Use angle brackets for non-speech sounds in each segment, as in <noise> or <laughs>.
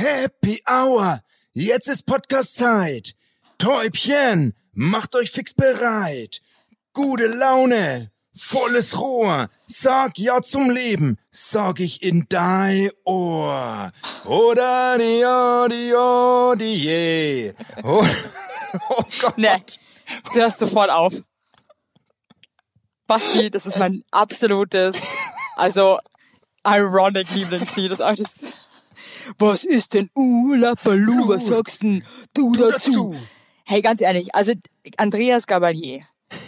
Happy Hour! Jetzt ist Podcast-Zeit! Täubchen, macht euch fix bereit! Gute Laune, volles Rohr, sag ja zum Leben, sag ich in dein Ohr. Oder die, oh, die, oh, die, je. Oh, oh Gott. Nee, du hörst sofort auf. Basti, das ist mein absolutes, also ironic Lieblingslied. Das ist auch das was ist denn Ula Balu? Was sagst denn du, du dazu? dazu? Hey, ganz ehrlich, also Andreas Gabalier,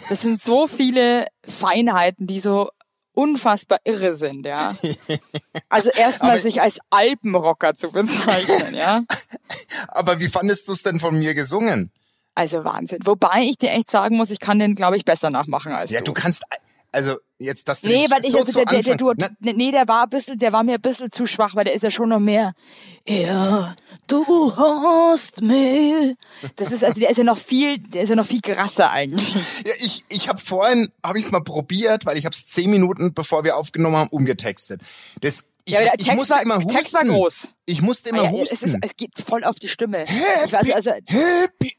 das sind so viele Feinheiten, die so unfassbar irre sind, ja. <laughs> Also erstmal sich als Alpenrocker zu bezeichnen, ja. <laughs> Aber wie fandest du es denn von mir gesungen? Also Wahnsinn. Wobei ich dir echt sagen muss, ich kann den, glaube ich, besser nachmachen als ja, du. Ja, du kannst, also jetzt, dass du Nee, weil ich, so also der, der, der, du, nee, der war ein bisschen, der war mir ein bisschen zu schwach, weil der ist ja schon noch mehr. Ja, du hast mich. Das ist, also der ist ja noch viel, der ist ja noch viel krasser eigentlich. Ja, ich, ich habe vorhin, habe ich es mal probiert, weil ich habe es zehn Minuten, bevor wir aufgenommen haben, umgetextet. Das ich, ja, der ich Text musste war, immer husten. Text war groß. Ich musste immer Ah, ja, husten. Es, ist, es geht voll auf die Stimme. Happy, ich weiß, also, happy,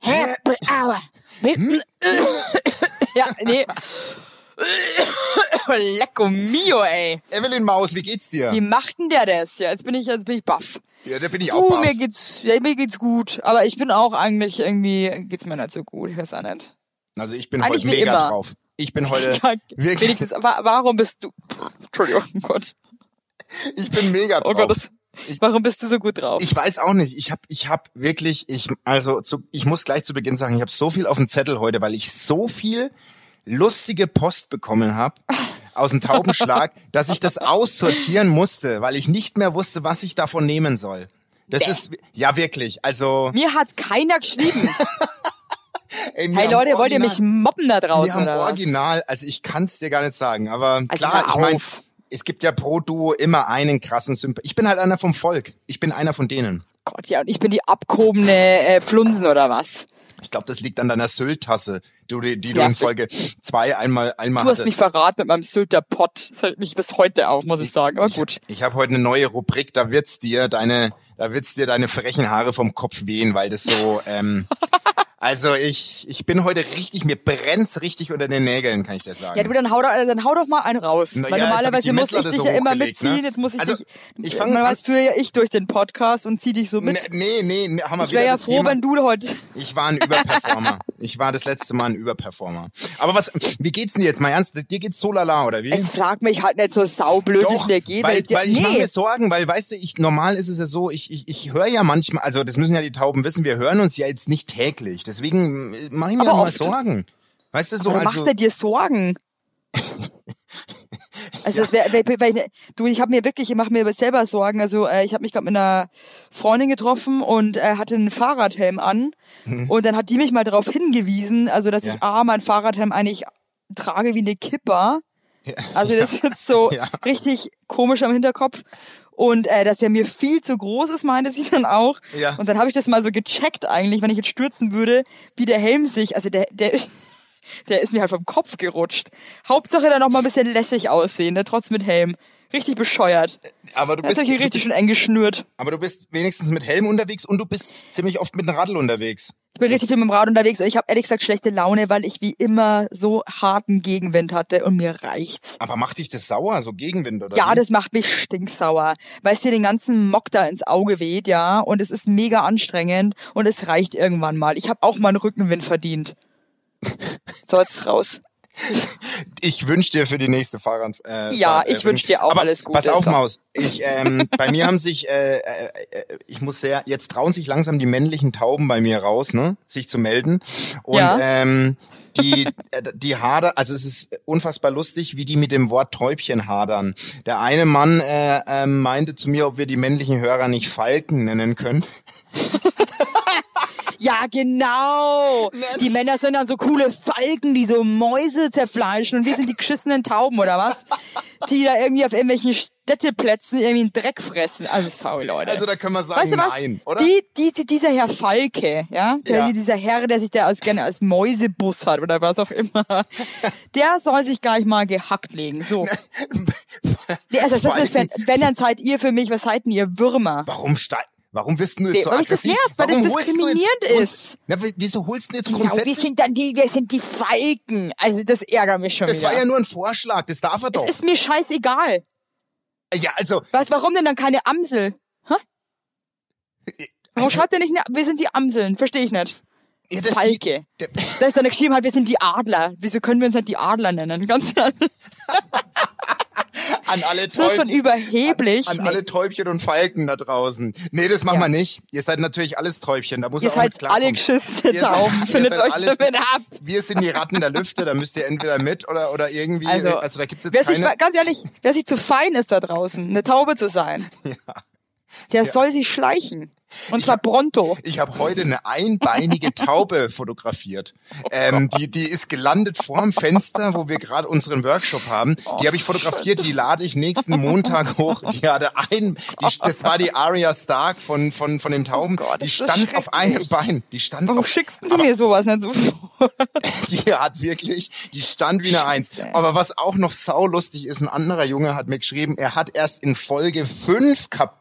Happy Hour. Mit, ja, nee. <coughs> Lecco mio, ey. Evelyn Maus, wie geht's dir? Wie macht denn der das? Ja, jetzt bin ich, jetzt bin ich baff. Ja, da bin ich auch Du, baff. mir geht's, ja, mir geht's gut. Aber ich bin auch eigentlich irgendwie, geht's mir nicht so gut. Ich weiß auch nicht. Also ich bin Eigentlich heute mega immer. drauf. Ich bin heute <laughs> Ja, wirklich, Wenigstens, wa warum bist du, <laughs> Entschuldigung, oh Gott. ich bin mega Oh drauf. Gott, das, warum bist du so gut drauf? Ich weiß auch nicht. Ich habe ich hab wirklich, ich also zu, ich muss gleich zu Beginn sagen, ich habe so viel auf dem Zettel heute, weil ich so viel lustige Post bekommen habe aus dem Taubenschlag, <laughs> dass ich das aussortieren musste, weil ich nicht mehr wusste, was ich davon nehmen soll. Das Bäh. ist ja wirklich, also Mir hat keiner geschrieben. <laughs> ey, Hey haben Leute, wollt ihr original- mich mobben da Wir draußen haben oder was? original, also ich kann es dir gar nicht sagen, aber Also klar, ich meine, es gibt ja pro Duo immer einen krassen Sympath. Ich bin halt einer vom Volk. Ich bin einer von denen. Gott, ja, und ich bin die abgehobene äh, Pflunsen oder was? Ich glaube, das liegt an deiner Sylt-Tasse, du, die, die du in Folge zwei einmal, einmal Du hast mich hattest. verraten mit meinem Sylter Pott. Das hält mich bis heute auf, muss ich sagen. Aber gut. Ich, ich habe heute eine neue Rubrik, da wird's dir deine, da wird's dir deine frechen Haare vom Kopf wehen, weil das so, ähm, <laughs> also ich, ich bin heute richtig, mir brennt's richtig unter den Nägeln, kann ich dir sagen. Ja, du, dann hau doch, dann hau doch mal einen raus. Na Weil ja, normalerweise muss ich dich so ja immer hochgelegt, mitziehen. ne? Jetzt muss ich Also, dich, ich fang weiß, führe ja ich durch den Podcast und zieh dich so mit. Nee, nee, nee, haben wir ich wäre ja froh, Thema. wenn du heute. Ich war ein Überperformer. <laughs> ich war das letzte Mal ein Überperformer. Aber was, wie geht's denn dir jetzt mal ernst? Dir geht's so lala, oder wie? Jetzt frag mich halt nicht so saublöd, wie es mir geht. weil, weil ich mache nee, mir Sorgen, weil weißt du, ich normal ist es ja so, ich ich, ich höre ja manchmal, also das müssen ja die Tauben wissen, wir hören uns ja jetzt nicht täglich, deswegen mache ich mir Aber mal. Sorgen. Weißt du so, aber du also machst ja dir Sorgen. <laughs> Also das wär, wär, wär, du, ich habe mir wirklich, ich mache mir selber Sorgen. Also äh, ich habe mich gerade mit einer Freundin getroffen und äh, hatte einen Fahrradhelm an und dann hat die mich mal darauf hingewiesen, also dass Mhm. Ja. ich a mein Fahrradhelm eigentlich trage wie eine Kipper. Ja. Also das <laughs> ist jetzt so Ja. richtig komisch am Hinterkopf. Und äh, dass er mir viel zu groß ist, meinte sie dann auch. Ja. Und dann habe ich das mal so gecheckt eigentlich, wenn ich jetzt stürzen würde, wie der Helm sich, also der, der, <laughs> der ist mir halt vom Kopf gerutscht. Hauptsache dann noch mal ein bisschen lässig aussehen, ne? trotz mit Helm. Richtig bescheuert. aber du Das bist, ist hier richtig bist schön eng geschnürt. aber du bist wenigstens mit Helm unterwegs und du bist ziemlich oft mit einem Radl unterwegs. Ich bin richtig mit dem Rad unterwegs und ich habe ehrlich gesagt schlechte Laune, weil ich wie immer so harten Gegenwind hatte und mir reicht's. Aber macht dich das sauer, so Gegenwind oder Ja, wie? das macht mich stinksauer, weil es dir den ganzen Mock da ins Auge weht, ja, und es ist mega anstrengend und es reicht irgendwann mal. Ich habe auch mal einen Rückenwind verdient. <laughs> So, jetzt raus. <laughs> Ich wünsche dir für die nächste Fahrrad. Äh, Ja, Fahrt, äh, ich für wünsch die- dir auch Aber alles Gute, Pass auf. Maus. Ich, ähm, <laughs> bei mir haben sich, äh, äh, äh, ich muss sehr, jetzt trauen sich langsam die männlichen Tauben bei mir raus, ne, sich zu melden. Und Ja. ähm, die, <laughs> äh, die Hader, also es ist unfassbar lustig, wie die mit dem Wort Täubchen hadern. Der eine Mann äh, ähm, meinte zu mir, ob wir die männlichen Hörer nicht Falken nennen können. Ja, genau. Die Männer sind dann so coole Falken, die so Mäuse zerfleischen und wir sind die geschissenen Tauben oder was? Die da irgendwie auf irgendwelchen Städteplätzen irgendwie einen Dreck fressen. Also sorry, Leute. Also da können wir sagen, weißt du was? nein, oder? Die, die, dieser Herr Falke, ja, der, Ja. dieser Herr, der sich da als, gerne als Mäusebus hat oder was auch immer, der soll sich gleich mal gehackt legen. So. Nee, also das ist, wenn, wenn, dann seid ihr für mich, was seid denn ihr Würmer? Warum steig Warum bist du jetzt so mich das aggressiv? nervt, weil das Warum jetzt diskriminierend ist. Na, wieso holst du jetzt Ja, wir grundsätzlich? sind dann die, wir sind die Falken. Also das ärgert mich schon das wieder. war ja nur ein Vorschlag, das darf er doch. ist mir scheißegal. Ja, also, Was, warum denn dann keine Amsel? Hä? Warum also schreibt er nicht, wir sind die Amseln? Verstehe ich nicht. ja, das, Falke. Da ist dann geschrieben halt, wir sind die Adler. Wieso können wir uns nicht die Adler nennen? Ganz ehrlich. <laughs> <laughs> an alle Das ist schon Täubchen, überheblich. an Nee. alle Täubchen und Falken da draußen. Nee, das machen Ja. wir nicht. Ihr seid natürlich alles Täubchen, da muss Ihr auch seid alle geschissene Ihr seid- Tauben. Findet euch alles- damit ab. Wir sind die Ratten der Lüfte, da müsst ihr entweder mit oder, oder irgendwie, Also, also da gibt's jetzt Wer sich, keine... ganz ehrlich, wer sich zu fein ist da draußen, eine Taube zu sein, <laughs> der soll sich schleichen. Und zwar pronto. Ich habe heute eine einbeinige <laughs> Taube fotografiert. Ähm, die, die ist gelandet vorm Fenster, wo wir gerade unseren Workshop haben. Die habe ich fotografiert, die lade ich nächsten Montag <laughs> hoch. Die hatte ein, die, das war die Arya Stark von, von, von den Tauben. Gott, die stand auf einem. Bein. Die stand Warum auf, schickst du mir sowas nicht so vor? <laughs> die hat wirklich, die stand wie eine Eins. Aber was auch noch saulustig ist, ein anderer Junge hat mir geschrieben, er hat erst in Folge 5 kapiert,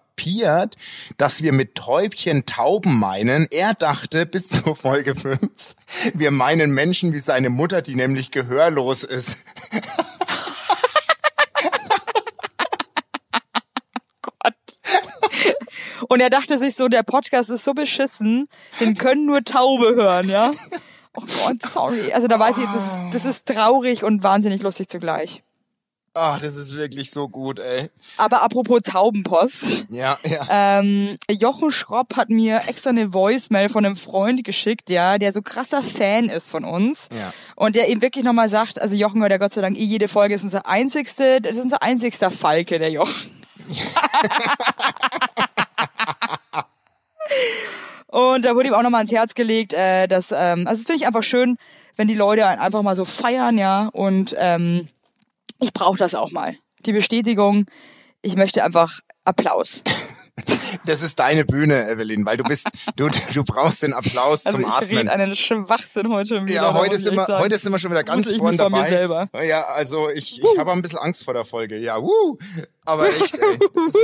dass wir mit Täubchen Tauben meinen. Er dachte bis <laughs> zur Folge 5, wir meinen Menschen wie seine Mutter, die nämlich gehörlos ist. <laughs> Und er dachte sich so, der Podcast ist so beschissen, den können nur Taube hören, ja? Oh Gott, sorry. Also da weiß ich, das ist, das ist traurig und wahnsinnig lustig zugleich. Ach, das ist wirklich so gut, ey. Aber apropos Taubenpost. Ja, ja. Ähm, Jochen Schropp hat mir extra eine Voicemail von einem Freund geschickt, ja, der so krasser Fan ist von uns. Ja. Und der ihm wirklich nochmal sagt, also Jochen hört ja Gott sei Dank eh jede Folge, ist unser einzigste, das ist unser einzigster Falke, der Jochen. <laughs> Und da wurde ihm auch nochmal ans Herz gelegt, äh, dass, ähm, also das finde ich einfach schön, wenn die Leute einfach mal so feiern, ja, und ähm, ich brauche das auch mal. Die Bestätigung, ich möchte einfach Applaus. <laughs> Das ist deine Bühne, Evelyn, weil du bist, du, du brauchst den Applaus Also zum ich Atmen. rede einen Schwachsinn heute wieder. Ja, heute ich sind, wir, sagen. heute sind wir schon wieder ganz Grüße ich vorn mich von mir dabei. Ja, also ich, ich habe ein bisschen Angst vor der Folge. Ja, wuh. Aber echt, ey. <laughs> Ist.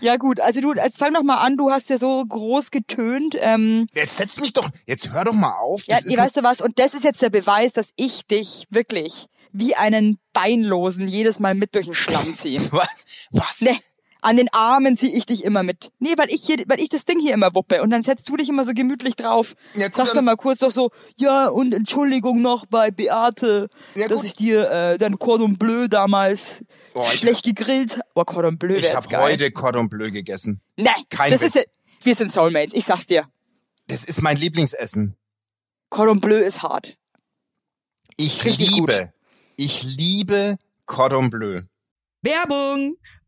Ja gut, also du, jetzt fang doch mal an, du hast ja so groß getönt. Ähm, Jetzt setz mich doch, jetzt hör doch mal auf. ja, ihr weißt du was, und das ist jetzt der Beweis, dass ich dich wirklich wie einen Beinlosen jedes Mal mit durch den Schlamm ziehe. <laughs> was? Was? Ne, an den Armen ziehe ich dich immer mit. Nee, weil ich hier, weil ich das Ding hier immer wuppe und dann setzt du dich immer so gemütlich drauf. Ja, gut, Sagst dann- dann mal kurz doch so, ja und Entschuldigung noch bei Beate, Ja, dass gut. ich dir äh, dein Cordon Bleu damals ich- schlecht gegrillt. Oh, Cordon Bleu Ich habe heute Cordon Bleu gegessen. Nee, Kein das Witz. ist wir sind Soulmates, ich sag's dir. Das ist mein Lieblingsessen. Cordon Bleu ist hart. Ich Richtig liebe, gut. Ich liebe Cordon Bleu. Werbung!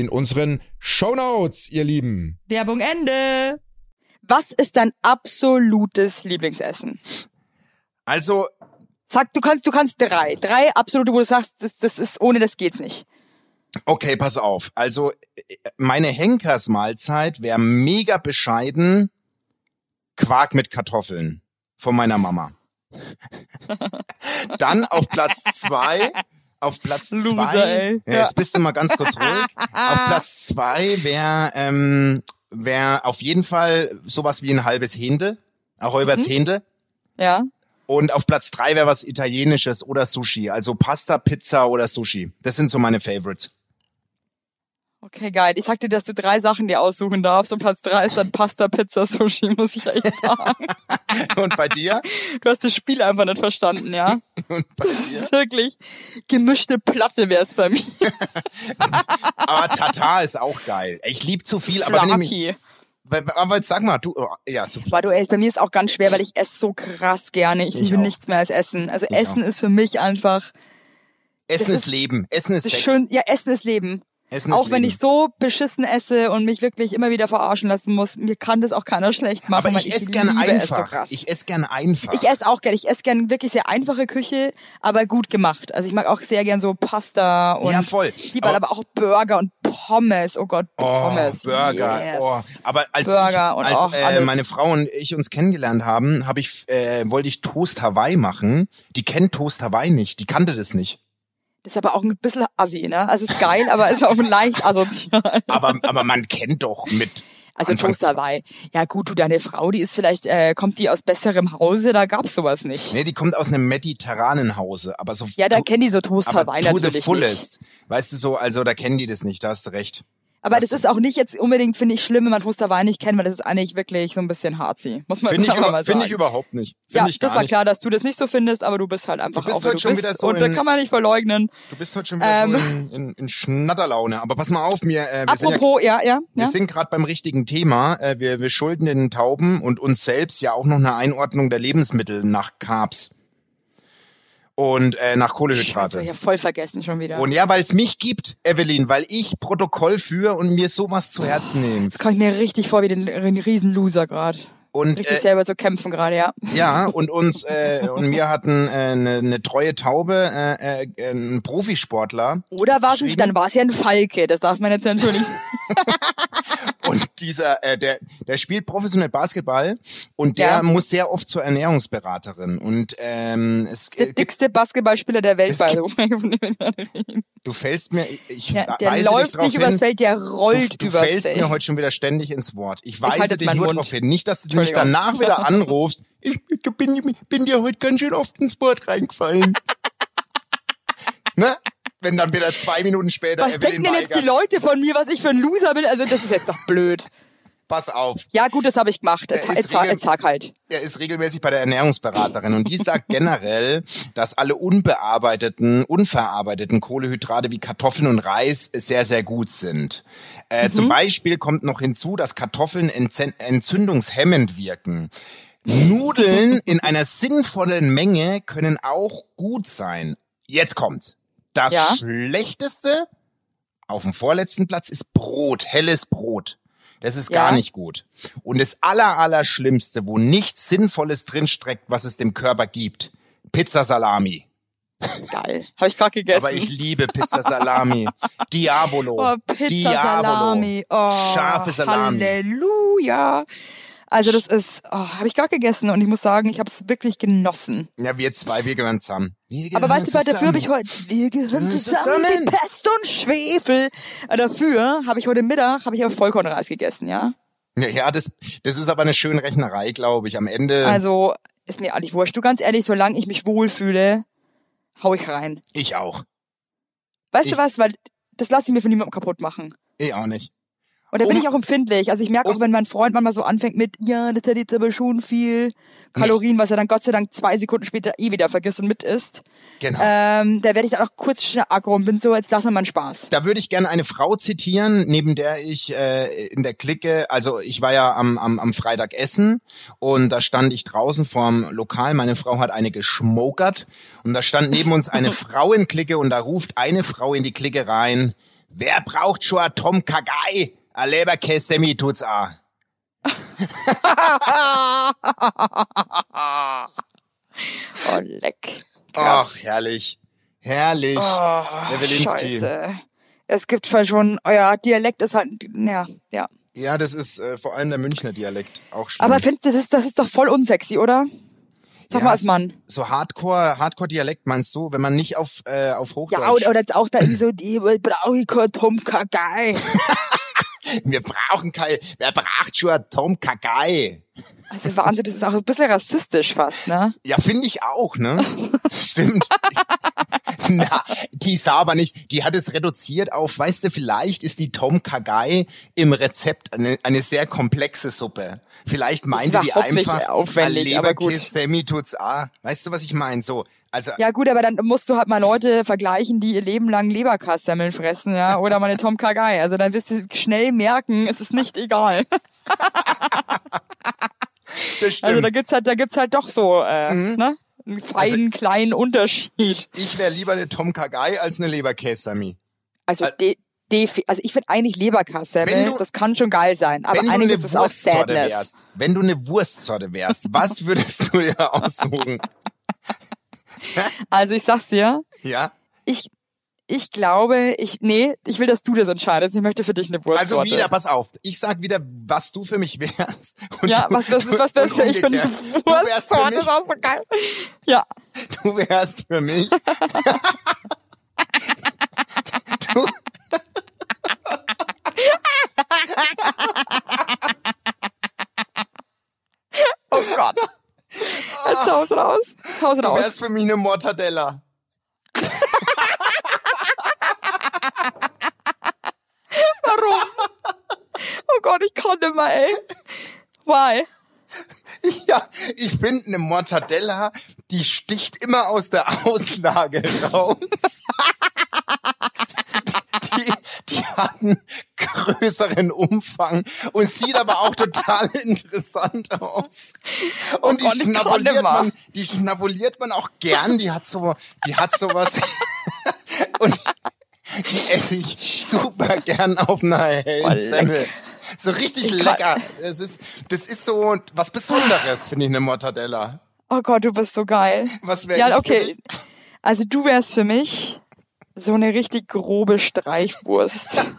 in unseren Shownotes, ihr Lieben. Werbung Ende. Was ist dein absolutes Lieblingsessen? Also, Sag, du kannst, du kannst drei. Drei absolute, wo du sagst, das, das ist, ohne das geht's nicht. okay, pass auf. Also, meine Henkersmahlzeit wäre mega bescheiden Quark mit Kartoffeln von meiner Mama. <laughs> Dann auf Platz zwei, auf Platz Loser, zwei, ey. ja, jetzt bist du mal ganz kurz ruhig. auf Platz zwei wäre ähm, wär auf jeden Fall sowas wie ein halbes Händel, ein halbes Händel. Ja. Und auf Platz drei wäre was Italienisches oder Sushi, also Pasta, Pizza oder Sushi. Das sind so meine Favorites. Okay, geil. Ich sag dir, dass du drei Sachen dir aussuchen darfst und Platz drei ist dann Pasta, Pizza, Sushi, muss ich echt sagen. <laughs> Und bei dir? Du hast das Spiel einfach nicht verstanden, ja? <laughs> Und bei dir? Wirklich. Gemischte Platte wär's bei mir. <laughs> Aber Tata ist auch geil. Ich lieb zu viel, aber wenn ich mich, Flaky. aber jetzt sag mal, du, oh, ja, zu viel. Aber du, ey, bei mir ist auch ganz schwer, weil ich esse so krass gerne. Ich, Ich liebe auch. nichts mehr als Essen. Also Ich Essen ist für mich einfach Essen ist ist- Leben. Essen ist Sex. schön. Ja, Essen ist Leben. Essen auch wenn Leben. ich so beschissen esse und mich wirklich immer wieder verarschen lassen muss, mir kann das auch keiner schlecht machen. aber weil ich esse gern liebe es so einfach. ich esse gern einfach. Ich esse auch gerne. Ich esse gern wirklich sehr einfache Küche, aber gut gemacht. Also ich mag auch sehr gern so Pasta und Ja, voll. ich liebe Aber- aber auch Burger und Pommes. Oh Gott, Oh, Pommes. Burger. Yes. Oh. Aber als, Burger ich, und als auch äh, meine Frau und ich uns kennengelernt haben, habe ich äh, wollte ich Toast Hawaii machen. Die kennt Toast Hawaii nicht. Die kannte das nicht. Das ist aber auch ein bisschen assi, ne? Also es ist geil, aber es ist auch leicht asozial. Aber aber man kennt doch mit Also Anfangs- dabei. Ja gut, du, deine Frau, die ist vielleicht, äh, kommt die aus besserem Hause, da gab's sowas nicht. Nee, die kommt aus einem mediterranen Hause, aber so Ja, da kennen die so Toast Hawaii to the natürlich nicht. fullest. Weißt du so, also da kennen die das nicht, da hast du recht. Aber das ist auch nicht jetzt unbedingt, finde ich, schlimm, wenn man Hawaii nicht kennt, weil das ist eigentlich wirklich so ein bisschen harzi. Muss man Finde ich, über, mal sagen. finde ich überhaupt nicht. Finde ja, ich das war nicht. klar, dass du das nicht so findest, aber du bist halt einfach Du bist auch, heute du schon bist. wieder so Und das kann man nicht verleugnen. Du bist heute schon wieder Ähm. so in, in, in Schnatterlaune. Aber pass mal auf, mir, äh, wir sind ja Apropos, ja, ja, Wir ja. sind gerade beim richtigen Thema. Äh, wir, wir schulden den Tauben und uns selbst ja auch noch eine Einordnung der Lebensmittel nach Carbs und äh, nach Kohlehydrate. ich hab voll vergessen schon wieder. Und ja, weil es mich gibt, Evelyn, weil ich Protokoll führe und mir sowas zu Herzen nehme. Jetzt komme ich mir richtig vor wie den den Riesenloser gerade. Und Richtig äh, selber zu kämpfen gerade, ja. ja, und uns äh, und wir hatten äh, eine, eine treue Taube, äh, äh, ein Profisportler Oder war es nicht, dann war es ja ein Falke, das darf man jetzt natürlich. <laughs> Und <laughs> dieser, äh, der, der spielt professionell Basketball und der Ja. muss sehr oft zur Ernährungsberaterin. Und ähm, es Der gibt, dickste Basketballspieler der Welt, way. <laughs> du fällst mir, ich Ja, der läuft nicht hin, übers Feld, der rollt du, du übers fällst Feld. mir heute schon wieder ständig ins Wort. Ich weise jetzt dich nur darauf hin. Nicht, dass du mich danach wieder <laughs> anrufst. Ich, ich bin, bin dir heute ganz schön oft ins Wort reingefallen. ne? Wenn dann wieder zwei Minuten später was denken denn jetzt die. Leute von mir, was ich für ein Loser bin? Also das ist jetzt doch blöd. Pass auf. Ja gut, das habe ich gemacht. Jetzt, jetzt, jetzt sag halt. Er ist regelmäßig bei der Ernährungsberaterin und die sagt generell, dass alle unbearbeiteten, unverarbeiteten Kohlehydrate wie Kartoffeln und Reis sehr, sehr gut sind. Äh, Zum Beispiel kommt noch hinzu, dass Kartoffeln entzündungshemmend wirken. Nudeln in einer sinnvollen Menge können auch gut sein. Jetzt kommt's. Das Ja. Schlechteste auf dem vorletzten Platz ist Brot, helles Brot. Das ist gar Ja. nicht gut. Und das aller, aller Schlimmste, wo nichts Sinnvolles drinsteckt, was es dem Körper gibt, Pizza Salami. Geil. Habe ich gerade gegessen. Aber ich liebe Pizza Salami. <laughs> Diabolo. Oh, Pizza Diabolo. Oh, Scharfe Salami. Halleluja. Also das ist, oh, habe ich gerade gegessen und ich muss sagen, ich habe es wirklich genossen. Ja, wir zwei, wir gehören zusammen. Wir Aber gehören weißt du, bei dafür habe ich zusammen. heute, wir gehören zusammen, zusammen. wie Pest und Schwefel. Äh, Dafür habe ich heute Mittag, habe ich aber Vollkornreis gegessen, ja. Ja, ja das, das ist aber eine schöne Rechnerei, glaube ich. Am Ende, Also ist mir eigentlich wurscht. Du ganz ehrlich, solange ich mich wohlfühle, hau ich rein. ich auch. Weißt Ich- du was? Weil das lasse ich mir von niemandem kaputt machen. Ich auch nicht. Und da bin Um- ich auch empfindlich. Also ich merke auch, wenn mein Freund manchmal so anfängt mit, ja, das hat jetzt aber schon viel Kalorien, was er dann Gott sei Dank zwei Sekunden später eh wieder vergisst und mit isst. Genau. Ähm, da werde ich dann auch kurz schnell aggro und bin so, jetzt lassen wir mal einen Spaß. Da würde ich gerne eine Frau zitieren, neben der ich äh, in der Clique, also ich war ja am, am, am Freitag essen und da stand ich draußen vorm Lokal, meine Frau hat eine geschmokert und da stand neben uns eine <laughs> Frauenklicke und da ruft eine Frau in die Clique rein, wer braucht schon Tom Kagai? A Leberkäse Semi tut's a. <laughs> Oh, leck. Ach, herrlich. Herrlich. Oh, der Wilinski. Scheiße. Es gibt schon, euer Dialekt ist halt, ja, ja. Ja, das ist äh, vor allem der Münchner Dialekt auch schlimm. Aber findest du, das ist, das ist doch voll unsexy, oder? Sag Ja, mal als Mann. So Hardcore, Hardcore-Dialekt meinst du, wenn man nicht auf, äh, auf Hochdeutsch... Ja, oder, oder jetzt auch da irgendwie so, die brauche ich kein Tom Kagai. Wir brauchen kein, wer braucht schon einen Tom Kagai? Also Wahnsinn, das ist auch ein bisschen rassistisch fast, ne? Ja, finde ich auch, ne? <laughs> Stimmt. <laughs> Na, die sah aber nicht, die hat es reduziert auf, weißt du, vielleicht ist die Tom Kagai im Rezept eine, eine sehr komplexe Suppe. Vielleicht meinte die einfach, aufwendig, aber gut. Leberkäse Semi tut's a. Weißt du, was ich meine? So, also, Ja gut, aber dann musst du halt mal Leute vergleichen, die ihr Leben lang Leberkassemmeln fressen, ja, oder mal eine Tom Kagai. Also dann wirst du schnell merken, es ist nicht egal. das stimmt. Also da gibt's halt, da gibt's halt doch so, äh, Mhm. ne? Einen feinen, kleinen Unterschied. ich wäre lieber eine Tom Kagai als eine Leberkäse Semi. Also, Al- de, defi- also ich finde eigentlich du- das kann schon geil sein, aber eigentlich ist es auch Sadness. wärst, wenn du eine Wurstsorte wärst, <laughs> was würdest du dir aussuchen? Also ich sag's dir, Ja? ich, ich glaube, ich, nee, ich will, dass du das entscheidest. Ich möchte für dich eine Wurstsorte. Also wieder, pass auf, ich sag wieder, was du für mich wärst. Ja, du, was, was, was wärst du? Ich. Du wärst für Wurstsorte, mich, ist auch so geil. Ja, du wärst für mich. du, oh Gott. Jetzt haus raus. Haus du raus. wärst für mich eine Mortadella. Warum? Oh Gott, ich kann nicht mehr, ey. Why? <laughs> Ja, ich bin eine Mortadella, die sticht immer aus der Auslage raus. <laughs> Die, die hat einen größeren Umfang und sieht aber auch total interessant aus. Und Gott, die schnabuliert man, die schnabuliert man auch gern. Die hat so, die hat sowas. <laughs> Und die esse ich super gern auf einer hellen Semmel. So richtig Ich lecker. Es ist, das ist so was Besonderes, finde ich, eine Mortadella. Oh Gott, du bist so geil. Was wäre Ja, okay. Also du wärst für mich so eine richtig grobe Streichwurst. <laughs>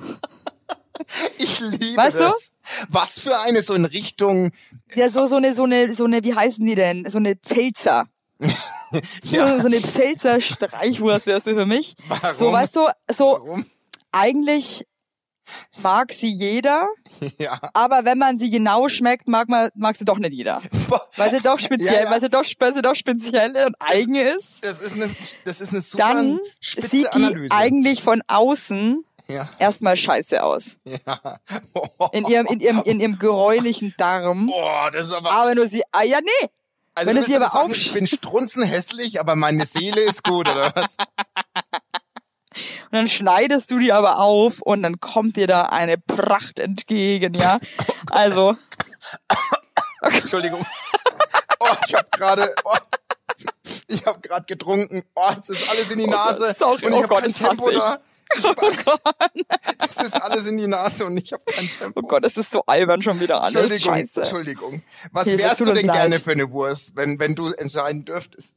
Ich liebe Weißt du? das. Was für eine so in Richtung, Ja, so, so eine, so eine, so eine, wie heißen die denn? So eine Pfälzer. Ja. <laughs> So, so eine Pfälzer Streichwurst wärst du für mich. Warum? So, weißt du, so, warum? eigentlich mag sie jeder, <laughs> Ja. aber wenn man sie genau schmeckt, mag man, mag sie doch nicht jeder. <laughs> Weil sie doch speziell, Ja, ja. weil sie doch, weil sie doch speziell und eigen ist. Das ist eine, das ist eine super Dann spitze sieht die Analyse. eigentlich von außen ja, erstmal scheiße aus. ja. In ihrem, in ihrem, in ihrem gräulichen Darm. Boah, <laughs> das ist aber, Aber nur sie, ah ja, nee. also wenn du sie aber sagen, ich bin strunzenhässlich, aber meine Seele ist gut, oder was? Und dann schneidest du die aber auf und dann kommt dir da eine Pracht entgegen, ja. Also, Entschuldigung. Oh, ich habe gerade, oh, ich habe gerade getrunken. Oh, jetzt ist alles in die Oh Gott, Nase sorry, und ich oh habe kein das Tempo ich. da. Ich es ist alles in die Nase und ich habe kein Tempo. oh Gott, es ist so albern schon wieder alles. Entschuldigung, Scheiße. Entschuldigung. Was Hilfe, es wärst du denn leid. gerne für eine Wurst, wenn, wenn du entscheiden dürftest?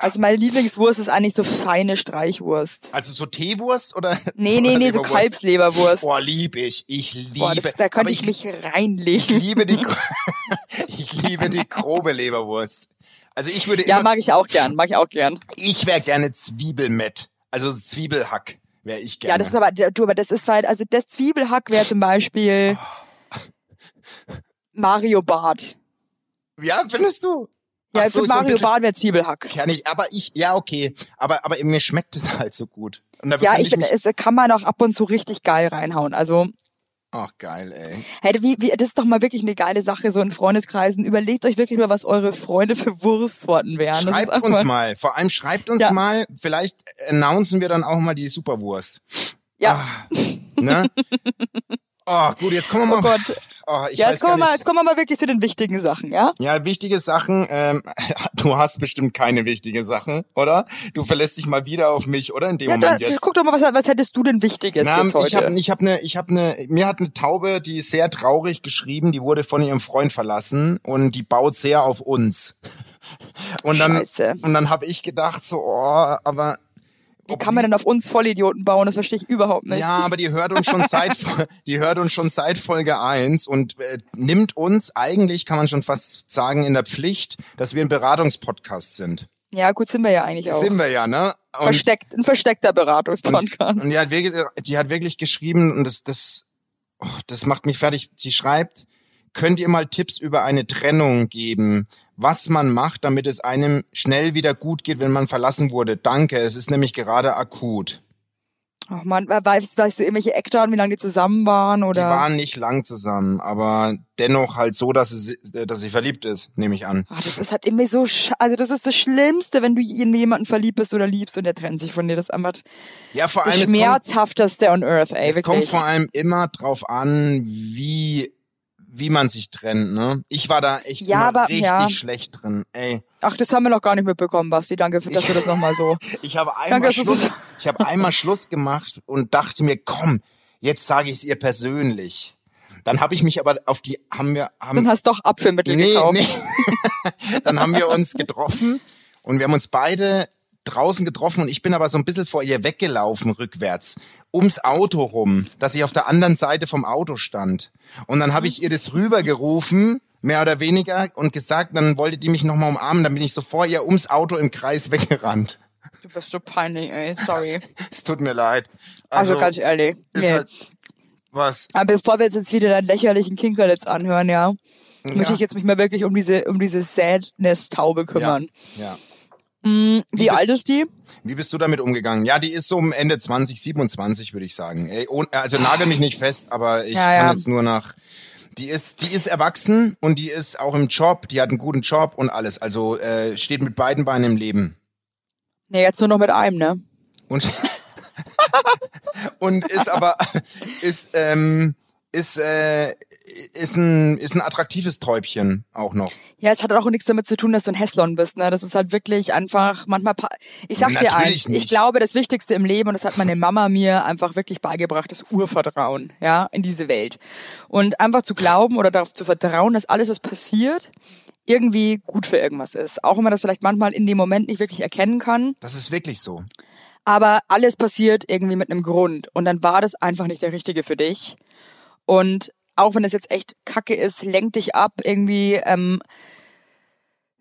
Also meine Lieblingswurst ist eigentlich so feine Streichwurst. Also so Teewurst oder? Nee, nee, oder nee, so Leberwurst? Kalbsleberwurst. Boah, lieb ich. Ich liebe. Boah, das, da könnte ich, ich, mich ich reinlegen. liebe die, <laughs> <laughs> ich liebe die grobe Leberwurst. Also ich würde Ja, immer, mag ich auch gern, mag ich auch gern. ich wäre gerne Zwiebelmett. Also Zwiebelhack wäre ich gerne. Ja, das ist aber, du, aber das ist halt, also das Zwiebelhack wäre zum Beispiel Mario Bart. ja, findest du? Ja, für so, so ein Mario bisschen Bart wäre Zwiebelhack. Kernig, aber ich, ja, okay. Aber, aber mir schmeckt es <laughs> halt so gut. Ja, ich finde, mich, es kann man auch ab und zu richtig geil reinhauen. Also Ach, geil, ey. Hey, wie, wie, das ist doch mal wirklich eine geile Sache, so in Freundeskreisen. Überlegt euch wirklich mal, was eure Freunde für Wurstsorten wären. Schreibt uns einfach- mal. Vor allem schreibt uns Ja. mal. Vielleicht announcen wir dann auch mal die Superwurst. Ja. Ah, ne? <laughs> Oh, gut, jetzt kommen wir Oh mal. Gott. Oh, ich Ja, jetzt kommen, wir mal, jetzt kommen wir mal wirklich zu den wichtigen Sachen, ja? Ja, wichtige Sachen. Ähm, <laughs> du hast bestimmt keine wichtige Sachen, oder? Du verlässt dich mal wieder auf mich, oder? In dem ja da, Moment jetzt. guck doch mal, was, was hättest du denn Wichtiges Na, jetzt heute? ich habe ich hab ne, ich hab ne, mir hat eine Taube, die ist sehr traurig geschrieben, die wurde von ihrem Freund verlassen und die baut sehr auf uns. Und dann Scheiße. und dann habe ich gedacht so, oh, aber Wie kann man denn auf uns Vollidioten bauen? Das verstehe ich überhaupt nicht. ja, aber die hört uns schon seit <laughs> die hört uns schon seit Folge eins und äh, nimmt uns eigentlich kann man schon fast sagen in der Pflicht, dass wir ein Beratungspodcast sind. Ja, gut, sind wir ja eigentlich auch. Sind wir ja, ne? Und- Versteckt, ein versteckter Beratungspodcast. Und die hat wirklich, die hat wirklich geschrieben, und das, das, oh, das macht mich fertig. Sie schreibt, könnt ihr mal Tipps über eine Trennung geben, was man macht, damit es einem schnell wieder gut geht, wenn man verlassen wurde. Danke, es ist nämlich gerade akut. Ach man, weißt, weißt du irgendwelche Eckdaten, wie lange die zusammen waren Die oder? waren nicht lang zusammen, aber dennoch halt so, dass sie, dass sie verliebt ist, nehme ich an. Ach, das ist halt immer so, sch also das ist das Schlimmste, wenn du in jemanden verliebt bist oder liebst und der trennt sich von dir. Das ist einfach Ja, vor das allem, kommt, schmerzhafteste on earth, ey, es wirklich. kommt vor allem immer drauf an, wie, wie man sich trennt, ne? Ich war da echt Ja, aber- richtig ja. schlecht drin, ey. Ach, das haben wir noch gar nicht mitbekommen, Basti. Danke, für, dass du das nochmal so. <laughs> Ich habe Danke, einmal du Schluss, ich habe einmal Schluss gemacht und dachte mir, komm, jetzt sage ich es ihr persönlich. Dann habe ich mich aber auf die, haben wir, Dann haben, hast du doch Apfelmittel nee, gekauft. nee. <laughs> Dann haben wir uns getroffen und wir haben uns beide draußen getroffen und ich bin aber so ein bisschen vor ihr weggelaufen rückwärts ums Auto rum, dass ich auf der anderen Seite vom Auto stand. Und dann habe ich ihr das rübergerufen, mehr oder weniger, und gesagt, dann wollte die mich nochmal umarmen, dann bin ich so vor ihr ums Auto im Kreis weggerannt. Du bist so peinlich, ey. Sorry. <laughs> Es tut mir leid. Also, ganz ehrlich. Nee. halt, was? Aber bevor wir jetzt wieder deinen lächerlichen Kinkerlitz anhören, ja, möchte Ja. ich jetzt mich mal wirklich um diese, um diese Sadness-Taube kümmern. Ja. Hm, wie bist- alt ist die? Wie bist du damit umgegangen? Ja, die ist so um Ende 20, 27, würde ich sagen. Ey, ohne, also nagel mich nicht fest, aber ich Ja, kann ja. jetzt nur nach. Die ist, die ist erwachsen und die ist auch im Job, die hat einen guten Job und alles. Also äh, steht mit beiden Beinen im Leben. Nee, jetzt nur noch mit einem, ne? Und, <laughs> und ist aber, <laughs> ist, ähm, ist, äh, ist ein, ist ein attraktives Täubchen auch noch. Ja, es hat auch nichts damit zu tun, dass du ein Hässlon bist, ne? Das ist halt wirklich einfach manchmal, ich sag dir Natürlich eins, nicht. ich glaube, das Wichtigste im Leben, und das hat meine Mama mir einfach wirklich beigebracht, ist Urvertrauen, ja, in diese Welt. Und einfach zu glauben oder darauf zu vertrauen, dass alles, was passiert, irgendwie gut für irgendwas ist. Auch wenn man das vielleicht manchmal in dem Moment nicht wirklich erkennen kann. Das ist wirklich so. aber alles passiert irgendwie mit einem Grund und dann war das einfach nicht der richtige für dich. Und auch wenn es jetzt echt kacke ist, lenk dich ab, irgendwie ähm,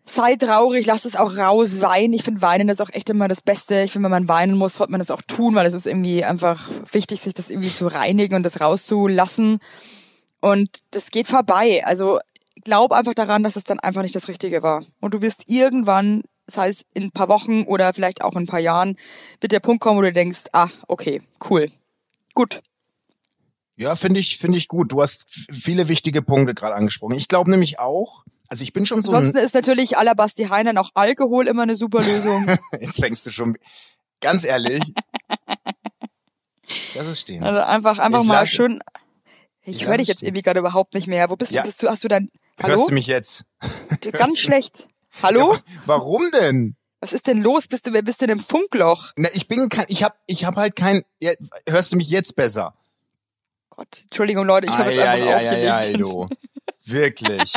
sei traurig, lass es auch raus, weinen. Ich finde, weinen ist auch echt immer das Beste. Ich finde, wenn man weinen muss, sollte man das auch tun, weil es ist irgendwie einfach wichtig, sich das irgendwie zu reinigen und das rauszulassen. Und das geht vorbei. Also glaub einfach daran, dass es dann einfach nicht das Richtige war. Und du wirst irgendwann, sei es in ein paar Wochen oder vielleicht auch in ein paar Jahren, wird der Punkt kommen, wo du denkst, ah, okay, cool. Gut. Ja, finde ich, finde ich gut. Du hast viele wichtige Punkte gerade angesprochen. Ich glaube nämlich auch, also ich bin schon so Ansonsten ist natürlich la Basti Heinern auch Alkohol immer eine super Lösung. <laughs> Jetzt fängst du schon. Ganz ehrlich. <laughs> Lass es stehen. Also einfach, einfach Ich mal lasse- schön. Ich Ich höre dich jetzt irgendwie gerade überhaupt nicht mehr. Wo bist Ja. du? Bist du? Hast du dein Hallo? Hörst du mich jetzt? Ganz schlecht. Hallo? Warum denn? Was ist denn los? Bist du, bist du in einem Funkloch? Na, ich bin kein, ich hab, ich hab halt kein. Ja, hörst du mich jetzt besser? Gott, Entschuldigung Leute, ich habe jetzt einfach aufgelegt. du. Wirklich.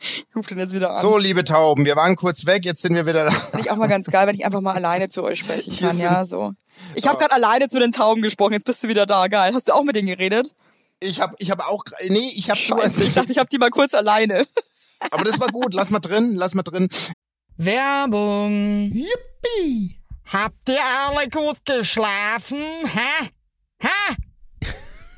Ich rufe den jetzt wieder an. So, liebe Tauben, wir waren kurz weg, jetzt sind wir wieder da. Finde ich auch mal ganz geil, wenn ich einfach mal <laughs> alleine zu euch sprechen kann, sind- ja, so. Ich habe gerade alleine zu den Tauben gesprochen, jetzt bist du wieder da, geil. Hast du auch mit denen geredet? Ich hab, ich hab auch, nee, ich hab Scheiße, ich dachte, ich habe die mal kurz alleine. <laughs> aber das war gut. Lass mal drin, lass mal drin. Werbung. Yippie! Habt ihr alle gut geschlafen? Hä? Hä?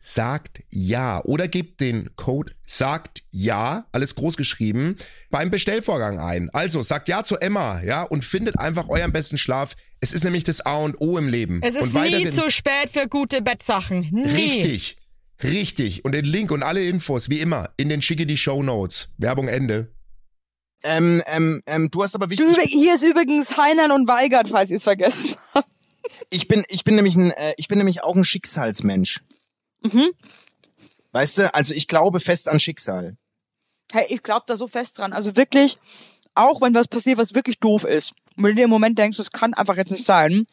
sagt ja oder gebt den Code sagt ja, alles groß geschrieben, beim Bestellvorgang ein. Also sagt ja zu Emma, ja, und findet einfach euren besten Schlaf. Es ist nämlich das A und O im Leben. Es ist und nie zu spät für gute Bettsachen. Nie. Richtig. Richtig. Und den Link und alle Infos, wie immer, in den schicke die Show Notes. Werbung Ende. Ähm, ähm, ähm, du hast aber Du, wichtig. hier ist übrigens Heinern und Weigert, falls ihr es vergessen habt. Ich bin, ich bin nämlich ein, äh, ich bin nämlich auch ein Schicksalsmensch. Mhm. Weißt du, also ich glaube fest an Schicksal. Hey, ich glaube da so fest dran. Also wirklich, auch wenn was passiert, was wirklich doof ist. Und wenn du dir im Moment denkst, das kann einfach jetzt nicht sein,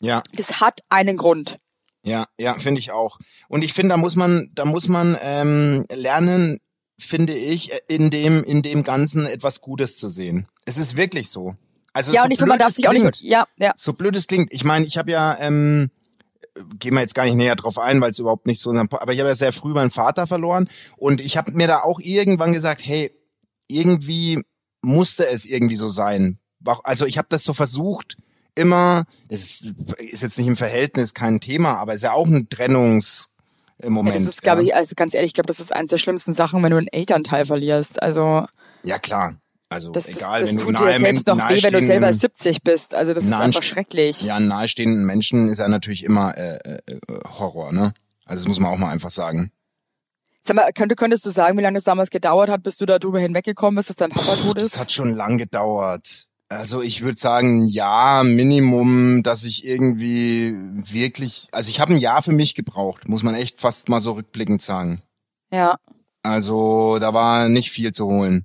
Ja, das hat einen Grund. ja, ja, finde ich auch. Und ich finde, da muss man, da muss man ähm, lernen, finde ich, in dem, in dem Ganzen etwas Gutes zu sehen. Es ist wirklich so. Also Ja, so und ich finde, man darf sich auch nicht, klingt, ja, ja. So blöd es klingt. Ich meine, ich habe ja, ähm, gehen wir jetzt gar nicht näher drauf ein, weil es überhaupt nicht so, unserem aber ich habe ja sehr früh meinen Vater verloren und ich habe mir da auch irgendwann gesagt, hey, irgendwie musste es irgendwie so sein. Also ich habe das so versucht, immer, das ist, ist jetzt nicht im Verhältnis kein Thema, aber ist ja auch ein Trennungs ja Moment. das ist, glaube ja. ich, also ganz ehrlich, ich glaube, das ist eines der schlimmsten Sachen, wenn du einen Elternteil verlierst. Also ja klar. Also das, ist, egal, das wenn du tut dir nahe, selbst noch weh, wenn du selber nahestehenden- 70 bist. Also das ist einfach schrecklich. Ja, nahestehenden Menschen ist ja natürlich immer äh, äh, äh, Horror, ne? Also das muss man auch mal einfach sagen. Sag mal, könntest, könntest du sagen, wie lange es damals gedauert hat, bis du darüber hinweggekommen bist, dass dein Papa tot ist? Das hat schon lang gedauert. Also ich würde sagen, ja, Minimum, dass ich irgendwie wirklich, also ich habe ein Jahr für mich gebraucht, muss man echt fast mal so rückblickend sagen. Ja. Also da war nicht viel zu holen.